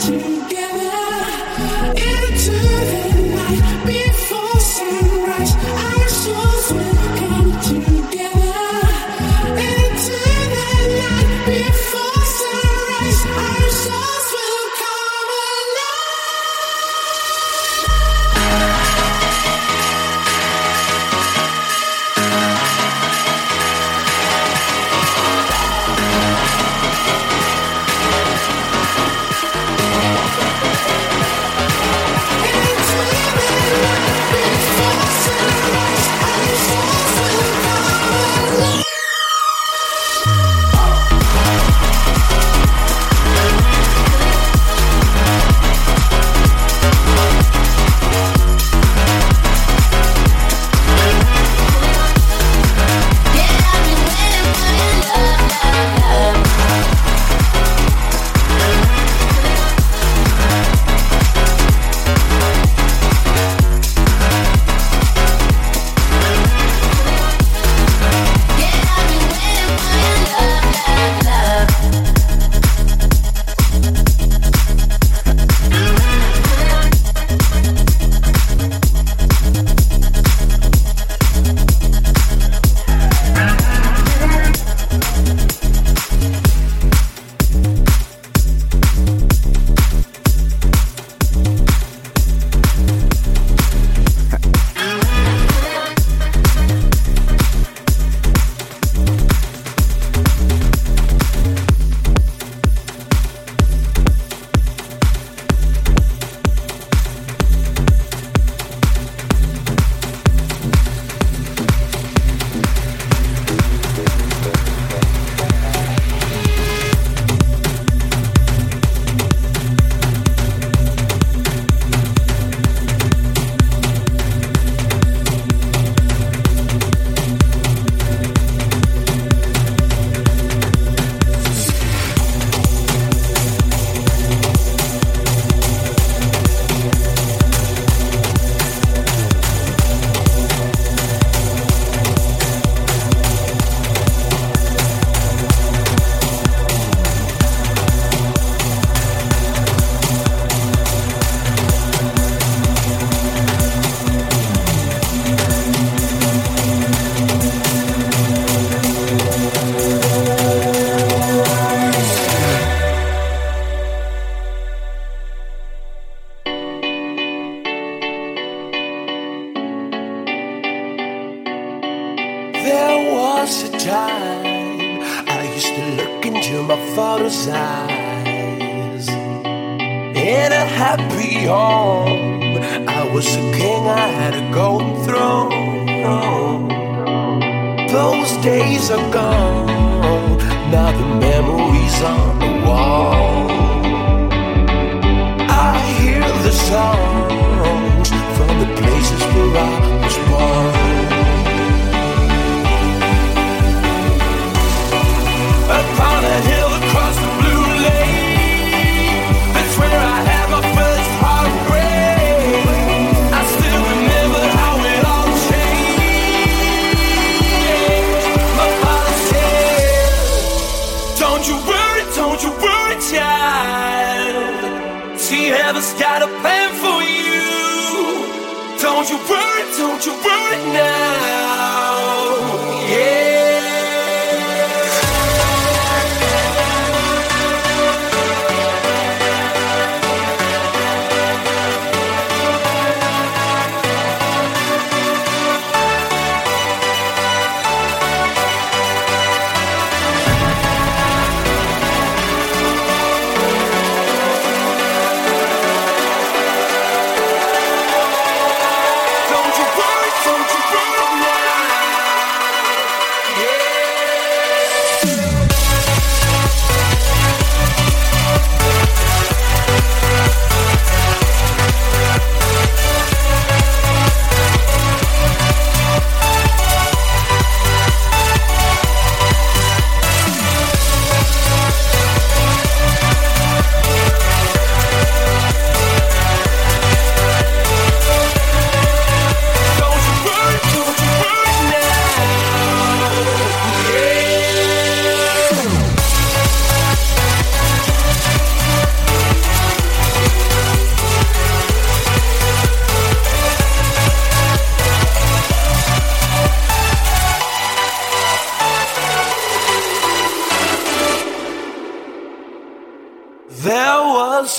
cheese.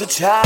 A time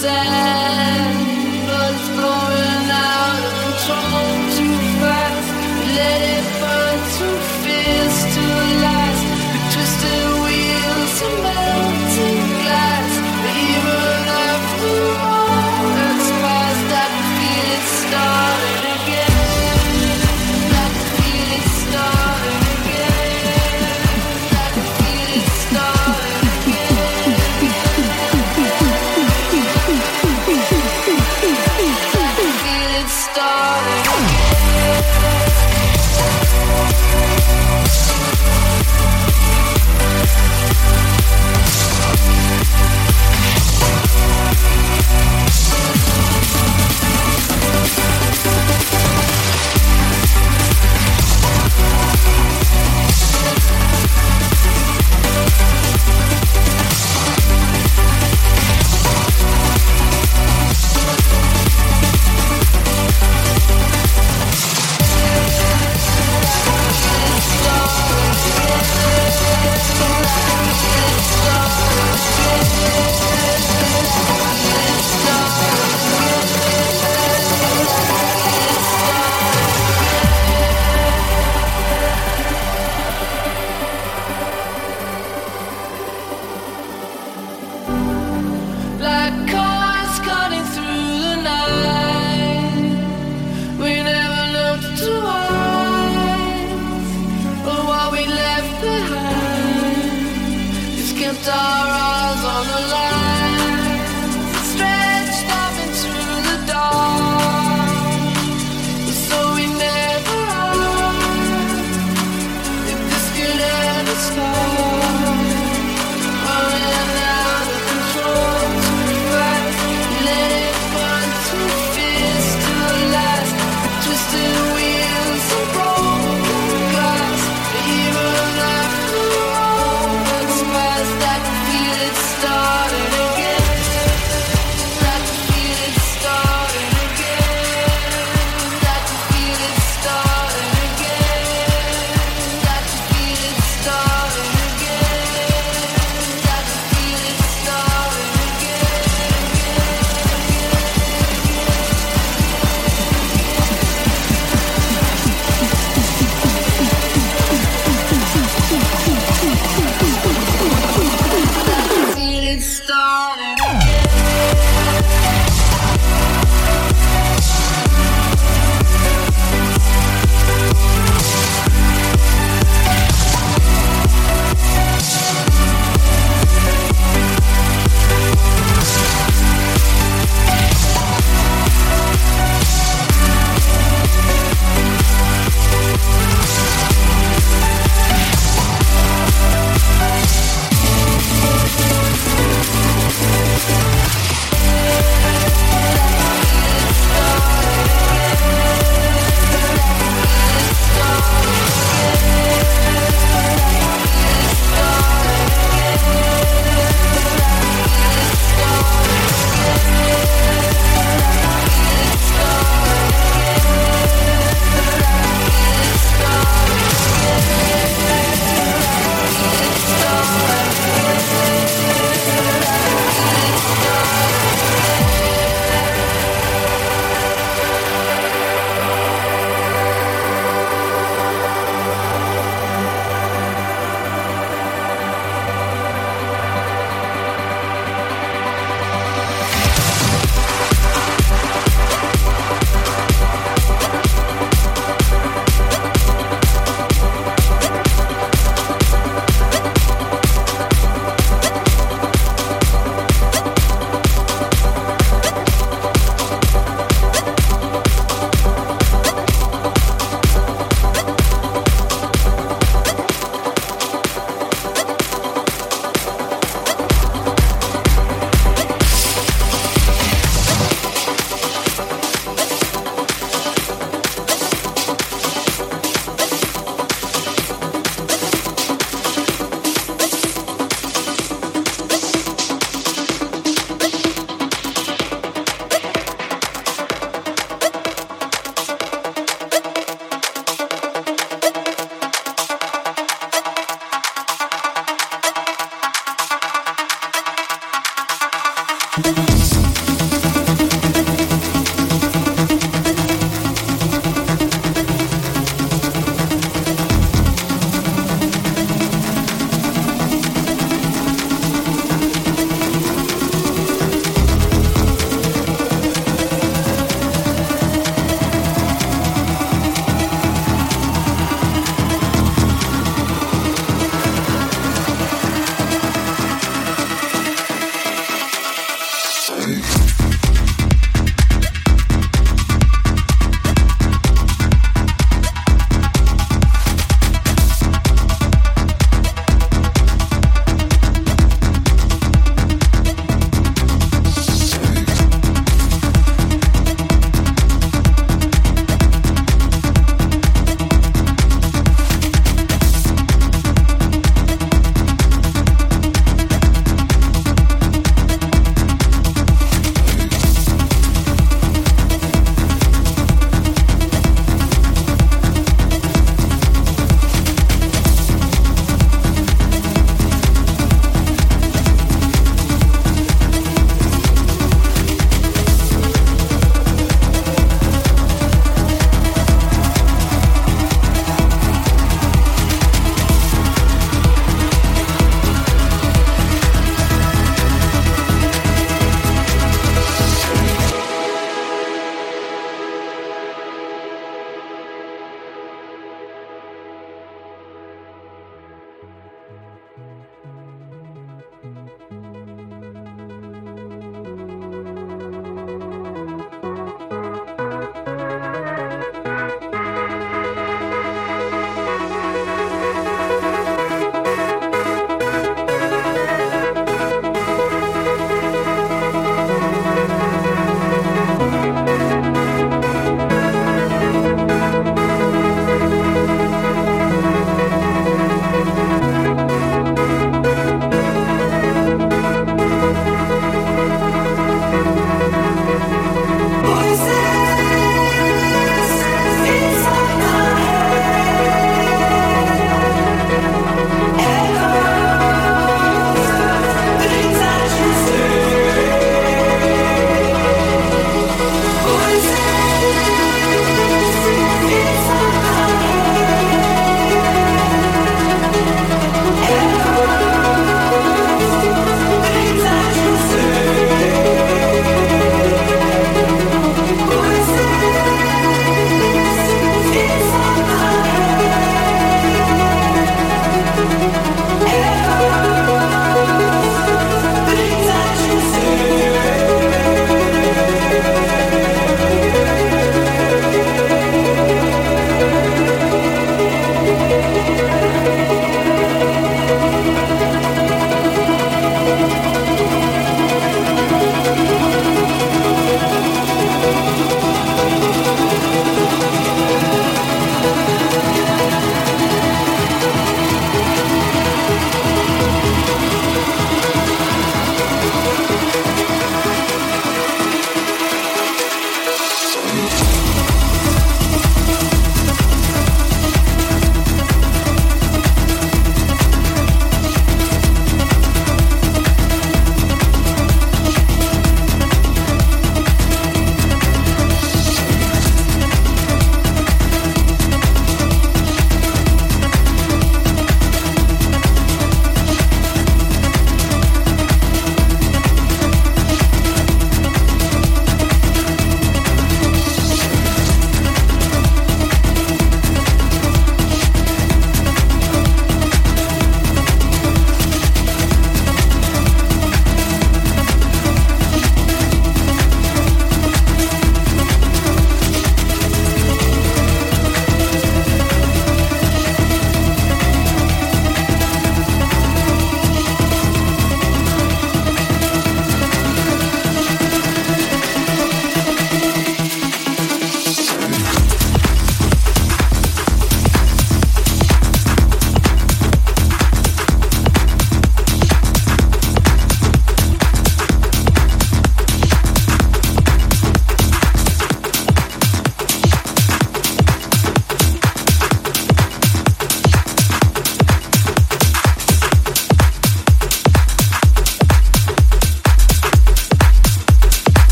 said.